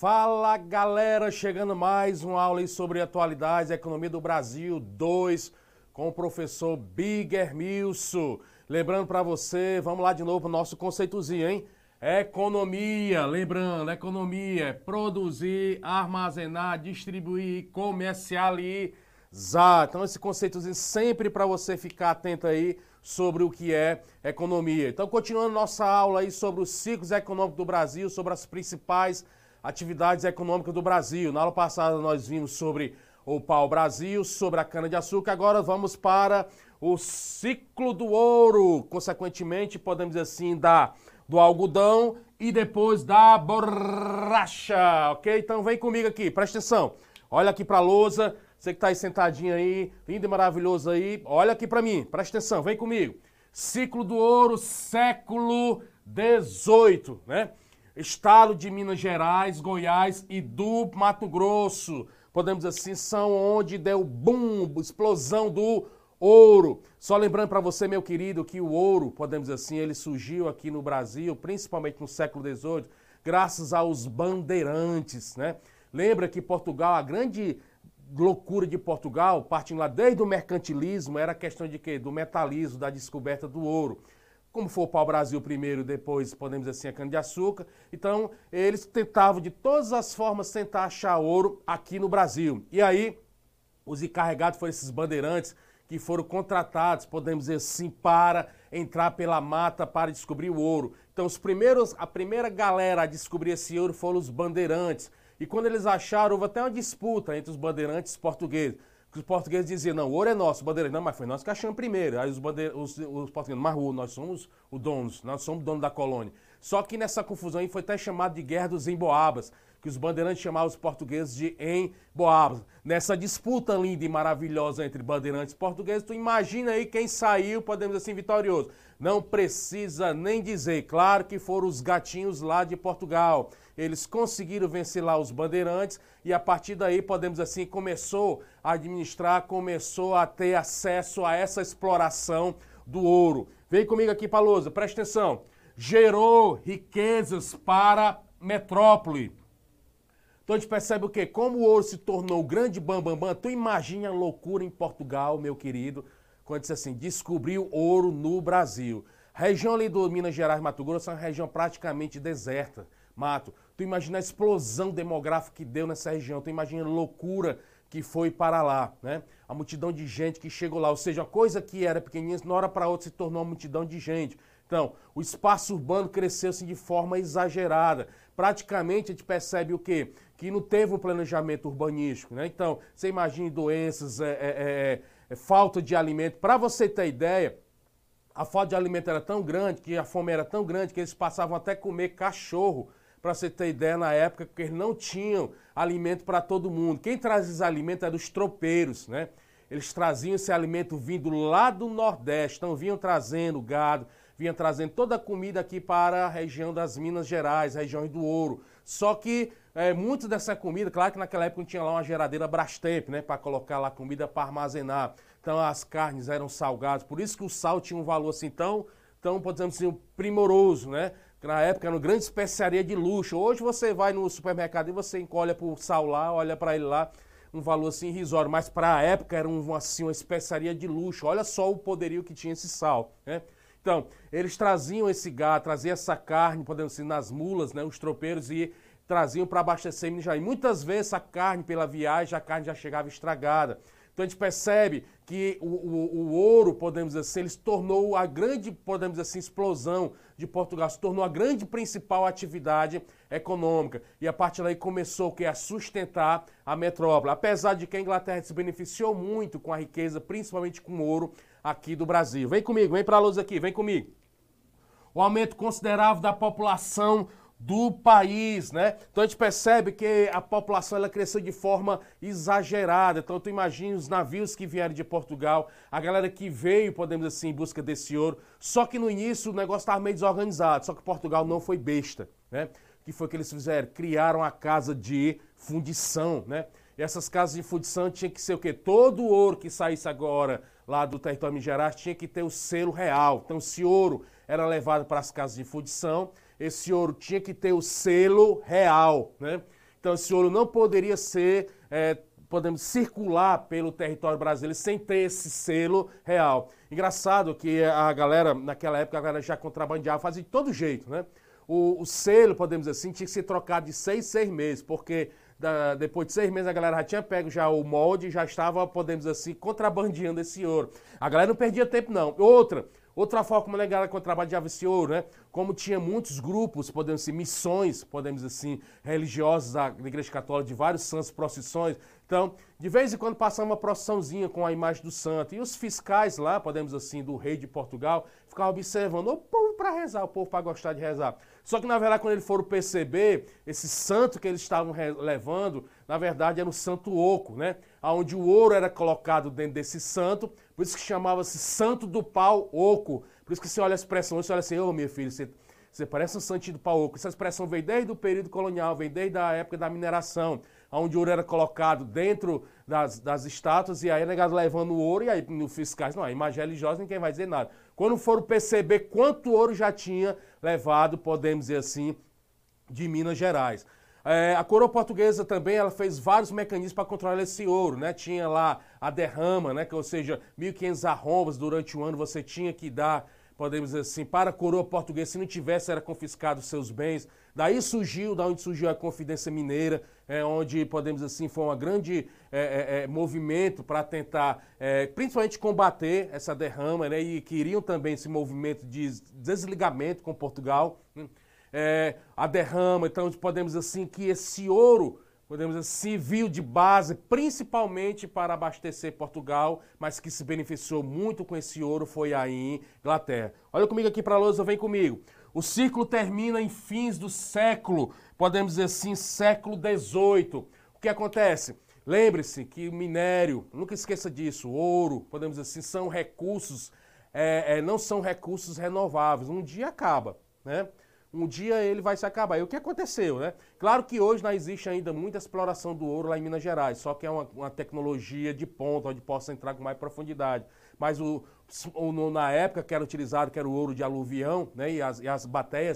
Fala galera, chegando mais uma aula sobre atualidades, economia do Brasil 2 com o professor Bigger Milso. Lembrando para você, vamos lá de novo o nosso conceitozinho, hein? Economia, lembrando, economia é produzir, armazenar, distribuir, comercializar. Então esse conceitozinho sempre para você ficar atento aí sobre o que é economia. Então continuando nossa aula aí sobre os ciclos econômicos do Brasil, sobre as principais atividades econômicas do Brasil. Na aula passada nós vimos sobre o pau-brasil, sobre a cana-de-açúcar. Agora vamos para o ciclo do ouro, consequentemente, podemos dizer assim, da, do algodão e depois da borracha, ok? Então vem comigo aqui, presta atenção. Olha aqui para a lousa, você que está aí sentadinho aí, lindo e maravilhoso aí, olha aqui para mim, presta atenção, vem comigo. Ciclo do ouro, século 18, né? Estado de Minas Gerais, Goiás e do Mato Grosso. Podemos dizer assim, são onde deu boom, explosão do ouro. Só lembrando para você, meu querido, que o ouro, podemos dizer assim, ele surgiu aqui no Brasil, principalmente no século XVIII, graças aos bandeirantes, né? Lembra que Portugal, a grande loucura de Portugal, partindo lá desde o mercantilismo, era a questão de quê? Do metalismo, da descoberta do ouro como foi o pau-brasil primeiro, depois, podemos dizer assim, a cana-de-açúcar. Então, eles tentavam de todas as formas tentar achar ouro aqui no Brasil. E aí, os encarregados foram esses bandeirantes que foram contratados, podemos dizer assim, para entrar pela mata para descobrir o ouro. Então, os primeiros, a primeira galera a descobrir esse ouro foram os bandeirantes. E quando eles acharam, houve até uma disputa entre os bandeirantes portugueses os portugueses diziam, não, o ouro é nosso, bandeira. Não, mas foi nós que achamos primeiro. Aí os, bandeira, os, os portugueses, mas nós somos os donos, nós somos donos da colônia. Só que nessa confusão aí foi até chamado de Guerra dos Emboabas, que os bandeirantes chamavam os portugueses de Emboabas. Nessa disputa linda e maravilhosa entre bandeirantes e portugueses, tu imagina aí quem saiu, podemos dizer assim, vitorioso. Não precisa nem dizer, claro que foram os gatinhos lá de Portugal. Eles conseguiram vencer lá os bandeirantes e a partir daí, podemos assim, começou a administrar, começou a ter acesso a essa exploração do ouro. Vem comigo aqui, Palousa, presta atenção. Gerou riquezas para metrópole. Então a gente percebe o quê? Como o ouro se tornou o grande bambambam, bam, bam, tu imagina a loucura em Portugal, meu querido, quando disse assim, descobriu ouro no Brasil. Região ali do Minas Gerais, Mato Grosso, é uma região praticamente deserta. Mato, tu imagina a explosão demográfica que deu nessa região, tu imagina a loucura que foi para lá, né? A multidão de gente que chegou lá, ou seja, a coisa que era pequenininha, de uma hora para outra se tornou uma multidão de gente. Então, o espaço urbano cresceu assim, de forma exagerada. Praticamente a gente percebe o quê? Que não teve um planejamento urbanístico, né? Então, você imagina doenças, é, é, é, é, falta de alimento. Para você ter ideia, a falta de alimento era tão grande, que a fome era tão grande, que eles passavam até comer cachorro, para você ter ideia, na época, porque eles não tinham alimento para todo mundo. Quem trazia esse alimento eram os tropeiros, né? Eles traziam esse alimento vindo lá do Nordeste, então vinham trazendo gado, vinham trazendo toda a comida aqui para a região das Minas Gerais, regiões do Ouro. Só que é, muito dessa comida, claro que naquela época não tinha lá uma geladeira Brastemp, né, para colocar lá comida para armazenar. Então as carnes eram salgadas, por isso que o sal tinha um valor assim tão, tão podemos dizer, primoroso, né? Na época era uma grande especiaria de luxo. Hoje você vai no supermercado e você encolha o sal lá, olha para ele lá, um valor assim irrisório. Mas para a época era um, assim, uma especiaria de luxo. Olha só o poderio que tinha esse sal, né? Então, eles traziam esse gado, traziam essa carne, podemos dizer, nas mulas, né? Os tropeiros e traziam para abastecer Minas Gerais. Muitas vezes a carne, pela viagem, a carne já chegava estragada. Então a gente percebe que o, o, o, ouro, podemos dizer assim, ele se tornou a grande, podemos dizer assim, explosão de Portugal, se tornou a grande principal atividade econômica. E a partir daí começou que, a sustentar a metrópole. Apesar de que a Inglaterra se beneficiou muito com a riqueza, principalmente com o ouro aqui do Brasil. Vem comigo, vem para a luz aqui, vem comigo. O aumento considerável da população do país, né? Então a gente percebe que a população ela cresceu de forma exagerada. Então tu imagina os navios que vieram de Portugal, a galera que veio, podemos dizer assim, em busca desse ouro. Só que no início o negócio estava meio desorganizado, só que Portugal não foi besta, né? O que foi que eles fizeram? Criaram a casa de fundição, né? E essas casas de fundição tinha que ser o quê? Todo o ouro que saísse agora lá do território Minas Gerais tinha que ter o selo real. Então, se ouro era levado para as casas de fundição, esse ouro tinha que ter o selo real, né? Então esse ouro não poderia ser, é, podemos circular pelo território brasileiro sem ter esse selo real. Engraçado que a galera, naquela época, a galera já contrabandeava, fazia de todo jeito, né? O, o selo, podemos dizer assim, tinha que ser trocado de seis, seis meses, porque da, depois de seis meses a galera já tinha pego já o molde, já estava, podemos dizer assim, contrabandeando esse ouro. A galera não perdia tempo não. Outra, Outra forma como a galera contrabandeava esse ouro, né? Como tinha muitos grupos, podemos dizer, missões, podemos dizer assim, religiosas da Igreja Católica, de vários santos, procissões. Então, de vez em quando passava uma procissãozinha com a imagem do santo. E os fiscais lá, podemos dizer assim, do rei de Portugal, ficavam observando o povo para rezar, o povo para gostar de rezar. Só que, na verdade, quando eles foram perceber, esse santo que eles estavam levando, na verdade, era um santo oco, né? Onde o ouro era colocado dentro desse santo, por isso que chamava-se santo do pau oco. Por isso que você olha a expressão, você olha assim, ô oh, meu filho, você, você parece um santinho do pau oco. Essa expressão vem desde o período colonial, vem desde a época da mineração onde o ouro era colocado dentro das, das estátuas, e aí negado levando o ouro, e aí no fiscais, não, a imagem religiosa ninguém vai dizer nada. Quando foram perceber quanto ouro já tinha levado, podemos dizer assim, de Minas Gerais. É, a coroa portuguesa também ela fez vários mecanismos para controlar esse ouro, né? Tinha lá a derrama, né? Que, ou seja, 1.500 arrombas durante o ano você tinha que dar podemos dizer assim, para a coroa portuguesa, se não tivesse, era confiscado seus bens. Daí surgiu, da onde surgiu a Confidência Mineira, é, onde, podemos dizer assim, foi um grande é, é, é movimento para tentar, é, principalmente, combater essa derrama, né, e queriam também esse movimento de desligamento com Portugal. Né, é, a derrama, então, podemos dizer assim, que esse ouro podemos dizer, civil de base, principalmente para abastecer Portugal, mas que se beneficiou muito com esse ouro foi em Inglaterra. Olha comigo aqui para a lousa, vem comigo. O ciclo termina em fins do século, podemos dizer assim, século XVIII. O que acontece? Lembre-se que o minério, nunca esqueça disso, ouro, podemos dizer assim, são recursos, é, é, não são recursos renováveis. Um dia acaba, né? Um dia ele vai se acabar. E o que aconteceu, né? Claro que hoje não existe ainda muita exploração do ouro lá em Minas Gerais, só que é uma, uma tecnologia de ponta, onde possa entrar com mais profundidade. Mas o, o, na época que era utilizado, que era o ouro de aluvião, né? E as, e as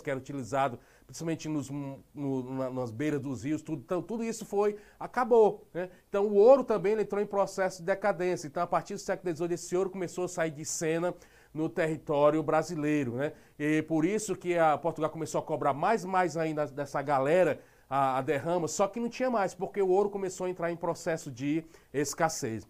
que eram utilizadas, principalmente nos, no, nas beiras dos rios, tudo, então, tudo isso foi, acabou, né? Então o ouro também entrou em processo de decadência. Então a partir do século XVIII esse ouro começou a sair de cena no território brasileiro, né? E por isso que a Portugal começou a cobrar mais mais ainda dessa galera a, a derrama, só que não tinha mais, porque o ouro começou a entrar em processo de escassez.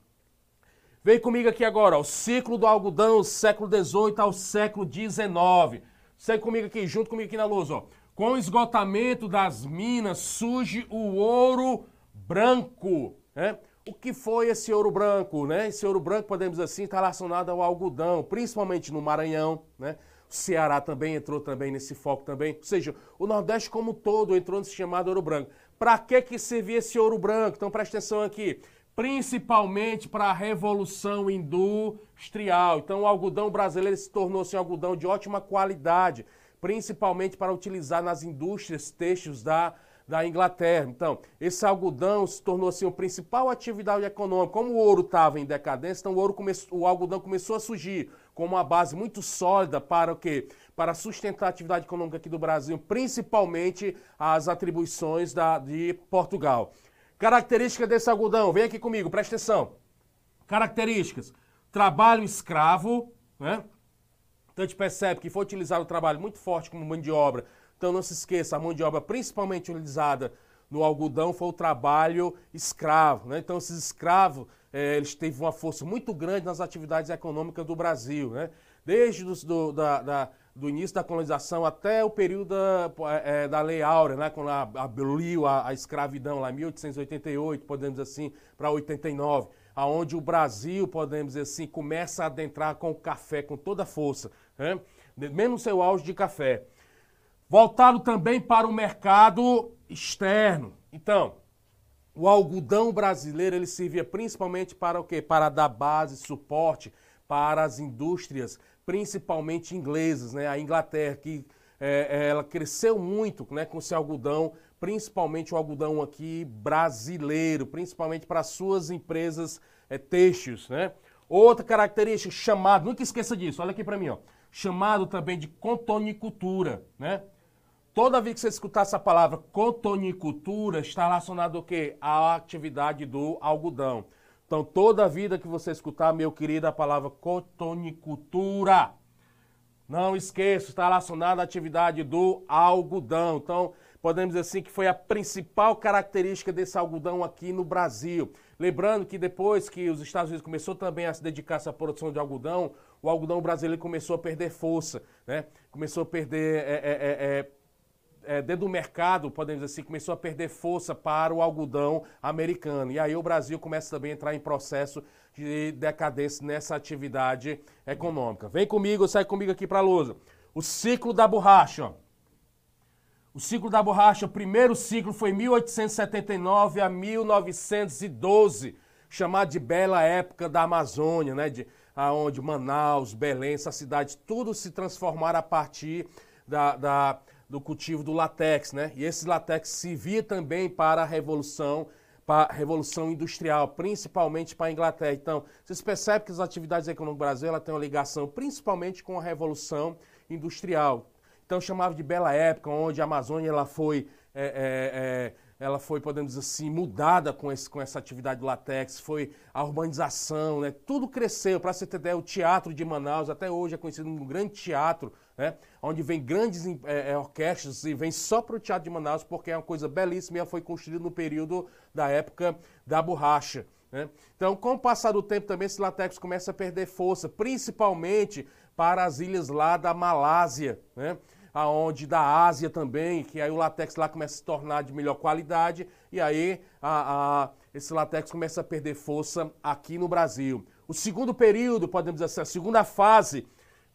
Vem comigo aqui agora, ó, o ciclo do algodão, século XVIII ao século XIX. Segue comigo aqui, junto comigo aqui na luz, ó. Com o esgotamento das minas surge o ouro branco, né? O que foi esse ouro branco, né? Esse ouro branco, podemos dizer assim, está relacionado ao algodão, principalmente no Maranhão, né? O Ceará também entrou também nesse foco também. Ou seja, o Nordeste como todo entrou nesse chamado ouro branco. Para que que servia esse ouro branco? Então preste atenção aqui. Principalmente para a revolução industrial. Então o algodão brasileiro se tornou-se um algodão de ótima qualidade, principalmente para utilizar nas indústrias têxteis da da Inglaterra. Então, esse algodão se tornou assim a principal atividade econômica. Como o ouro estava em decadência, então o, ouro o algodão começou a surgir como uma base muito sólida para o quê? Para sustentar a atividade econômica aqui do Brasil, principalmente as atribuições da, de Portugal. Característica desse algodão, vem aqui comigo, presta atenção. Características: trabalho escravo, né? Então a gente percebe que foi utilizado o trabalho muito forte como mão de obra então não se esqueça, a mão de obra principalmente utilizada no algodão foi o trabalho escravo. Né? Então esses escravos, é, eles teve uma força muito grande nas atividades econômicas do Brasil. Né? Desde do, da, da, do início da colonização até o período da, é, da Lei Áurea, né? quando aboliu a, a escravidão lá em 1888, podemos dizer assim, para 89 aonde o Brasil, podemos dizer assim, começa a adentrar com o café com toda a força, né? menos seu auge de café voltado também para o mercado externo. Então, o algodão brasileiro ele servia principalmente para o quê? Para dar base, suporte para as indústrias, principalmente inglesas, né? A Inglaterra que é, é ela cresceu muito, né, com esse algodão, principalmente o algodão aqui brasileiro, principalmente para suas empresas é, têxteis, né? Outra característica chamado, nunca esqueça disso, olha aqui para mim, ó, chamado também de contonicultura, né? Toda vez que você escutar essa palavra cotonicultura, está relacionado ao quê? À atividade do algodão. Então, toda vida que você escutar, meu querido, a palavra cotonicultura. Não esqueça, está relacionado à atividade do algodão. Então, podemos dizer assim que foi a principal característica desse algodão aqui no Brasil. Lembrando que depois que os Estados Unidos começou também a se dedicar à produção de algodão, o algodão brasileiro começou a perder força, né? Começou a perder é, é, é, dentro do mercado, podemos dizer assim, começou a perder força para o algodão americano. E aí o Brasil começa também a entrar em processo de decadência nessa atividade econômica. Vem comigo, sai comigo aqui para a lousa. O ciclo da borracha. O ciclo da borracha, o primeiro ciclo foi 1879 a 1912, chamado de Bela Época da Amazônia, né? De, aonde Manaus, Belém, essa cidade, tudo se transformaram a partir da, da, do cultivo do latex, né? E esse latex servia também para a revolução, para a revolução industrial, principalmente para a Inglaterra. Então, vocês percebem que as atividades econômicas do Brasil têm uma ligação principalmente com a revolução industrial. Então chamava de bela época, onde a Amazônia ela foi, é, é, é, ela foi, podemos dizer assim, mudada com, esse, com essa atividade do latex, foi a urbanização, né? tudo cresceu. Para você ter ideia, o teatro de Manaus até hoje é conhecido como um grande teatro, né? onde vem grandes é, é, orquestras e vem só para o teatro de Manaus, porque é uma coisa belíssima e foi construída no período da época da borracha. Né? Então, com o passar do tempo também esse latex começa a perder força, principalmente para as ilhas lá da Malásia, né? aonde da Ásia também, que aí o latex lá começa a se tornar de melhor qualidade e aí a, a, esse latex começa a perder força aqui no Brasil. O segundo período, podemos dizer assim, a segunda fase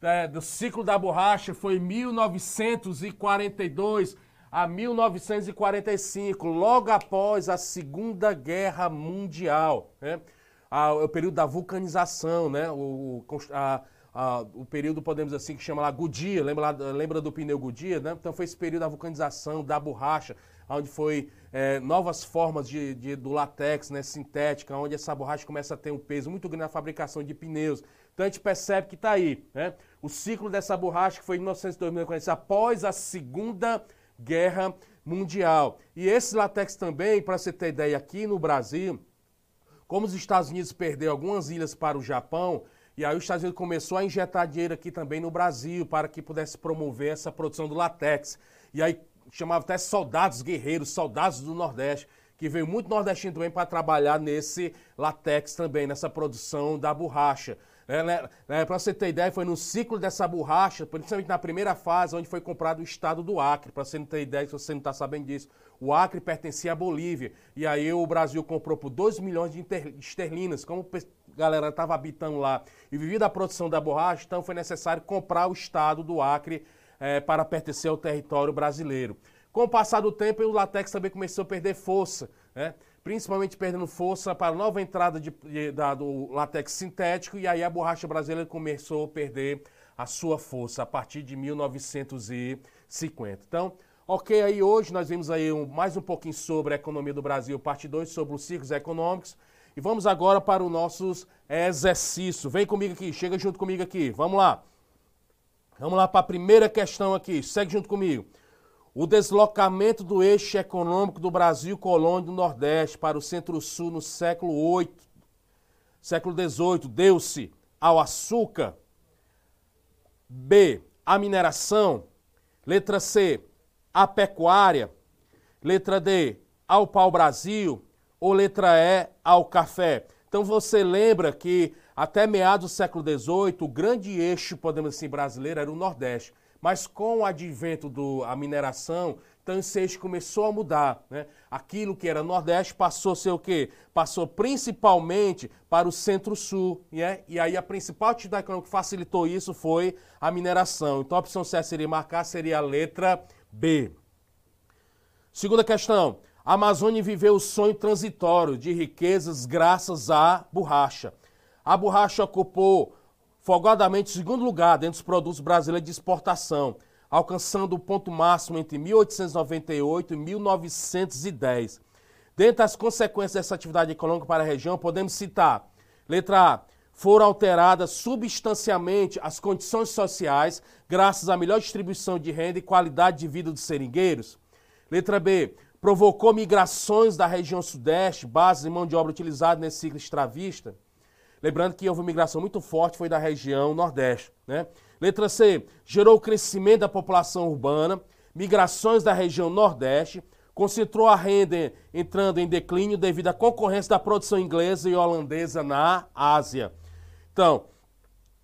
é, do ciclo da borracha foi 1942 a 1945, logo após a Segunda Guerra Mundial, né? o período da vulcanização, né? O, a, ah, o período, podemos assim, que chama lá Goodyear, lembra, lembra do pneu Goodyear, né? Então foi esse período da vulcanização, da borracha, onde foi é, novas formas de, de, do latex, né, sintética, onde essa borracha começa a ter um peso muito grande na fabricação de pneus. Então a gente percebe que está aí, né? O ciclo dessa borracha que foi em 1940, após a Segunda Guerra Mundial. E esse latex também, para você ter ideia, aqui no Brasil, como os Estados Unidos perdeu algumas ilhas para o Japão, e aí os Estados Unidos começou a injetar dinheiro aqui também no Brasil para que pudesse promover essa produção do latex. E aí chamava até soldados guerreiros, soldados do Nordeste, que veio muito nordestino também para trabalhar nesse latex também, nessa produção da borracha. É, né, né, para você ter ideia, foi no ciclo dessa borracha, principalmente na primeira fase, onde foi comprado o estado do Acre. Para você não ter ideia, se você não está sabendo disso, o Acre pertencia à Bolívia. E aí o Brasil comprou por 2 milhões de esterlinas, como galera estava habitando lá e vivia da produção da borracha, então foi necessário comprar o estado do Acre é, para pertencer ao território brasileiro. Com o passar do tempo, o latex também começou a perder força, né? Principalmente perdendo força para a nova entrada de, de, da, do latex sintético, e aí a borracha brasileira começou a perder a sua força a partir de 1950. Então, ok, aí hoje nós vimos aí um, mais um pouquinho sobre a economia do Brasil, parte 2 sobre os ciclos econômicos. E vamos agora para os nossos exercícios. Vem comigo aqui, chega junto comigo aqui. Vamos lá. Vamos lá para a primeira questão aqui. Segue junto comigo. O deslocamento do eixo econômico do Brasil colônia do Nordeste para o Centro-Sul no século VIII, século XVIII, deu-se ao açúcar. B. A mineração. Letra C. A pecuária. Letra D. Ao pau-brasil ou letra E, ao café. Então você lembra que até meados do século XVIII, o grande eixo, podemos assim, brasileiro era o Nordeste. Mas com o advento da mineração, eixo começou a mudar. Né? Aquilo que era Nordeste passou a ser o quê? Passou principalmente para o Centro-Sul. Né? E aí a principal atividade econômica que facilitou isso foi a mineração. Então a opção C seria marcar, seria a letra B. Segunda questão. A Amazônia viveu o sonho transitório de riquezas graças à borracha. A borracha ocupou folgadamente segundo lugar dentre os produtos brasileiros de exportação, alcançando o ponto máximo entre 1898 e 1910. Dentre as consequências dessa atividade econômica para a região, podemos citar: letra A, foram alteradas substancialmente as condições sociais graças à melhor distribuição de renda e qualidade de vida dos seringueiros? Letra B. Provocou migrações da região sudeste, bases de mão de obra utilizada nesse ciclo extravista? Lembrando que houve uma migração muito forte, foi da região nordeste. Né? Letra C. Gerou o crescimento da população urbana, migrações da região nordeste, concentrou a renda entrando em declínio devido à concorrência da produção inglesa e holandesa na Ásia. Então,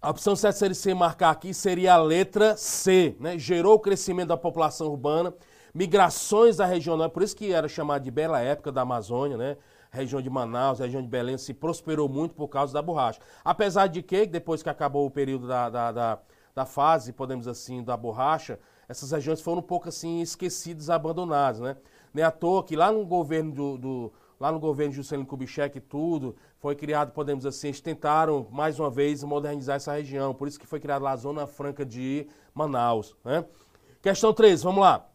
a opção certa seria se marcar aqui seria a letra C, né? Gerou o crescimento da população urbana, migrações da região, é por isso que era chamada de bela época da Amazônia, né? Região de Manaus, região de Belém, se prosperou muito por causa da borracha. Apesar de que, depois que acabou o período da, da, da, da fase, podemos assim, da borracha, essas regiões foram um pouco assim esquecidas, abandonadas, né? Nem à toa que lá no governo do, do lá no governo de Juscelino Kubitschek e tudo, foi criado, podemos assim, eles tentaram mais uma vez modernizar essa região, por isso que foi criada lá a Zona Franca de Manaus, né? Questão 3, vamos lá.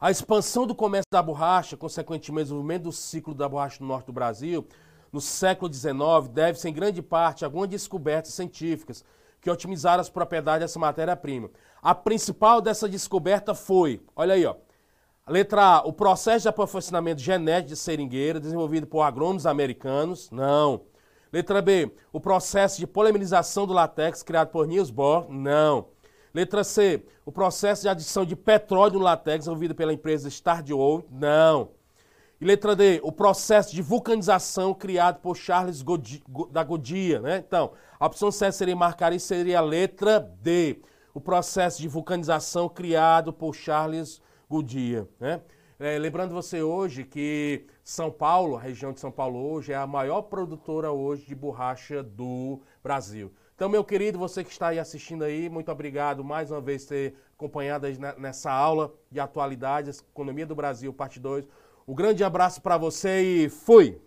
A expansão do comércio da borracha, consequentemente o desenvolvimento do ciclo da borracha no norte do Brasil, no século XIX, deve-se em grande parte a algumas descobertas científicas que otimizaram as propriedades dessa matéria-prima. A principal dessa descoberta foi, olha aí, ó, letra A, o processo de aperfeiçoamento genético de seringueira desenvolvido por agrônomos americanos. Não. Letra B, o processo de polimerização do látex criado por Niels Bohr. Não. Letra C, o processo de adição de petróleo no látex ouvido pela empresa Stardew Não. E letra D, o processo de vulcanização criado por Charles Godi, da Godia, né? Então, a opção C seria marcar e seria a letra D, o processo de vulcanização criado por Charles Godia, né? É, lembrando você hoje que São Paulo, a região de São Paulo hoje, é a maior produtora hoje de borracha do Brasil. Então, meu querido, você que está aí assistindo aí, muito obrigado mais uma vez ter acompanhado nessa aula de atualidades, Economia do Brasil, parte 2. Um grande abraço para você e fui!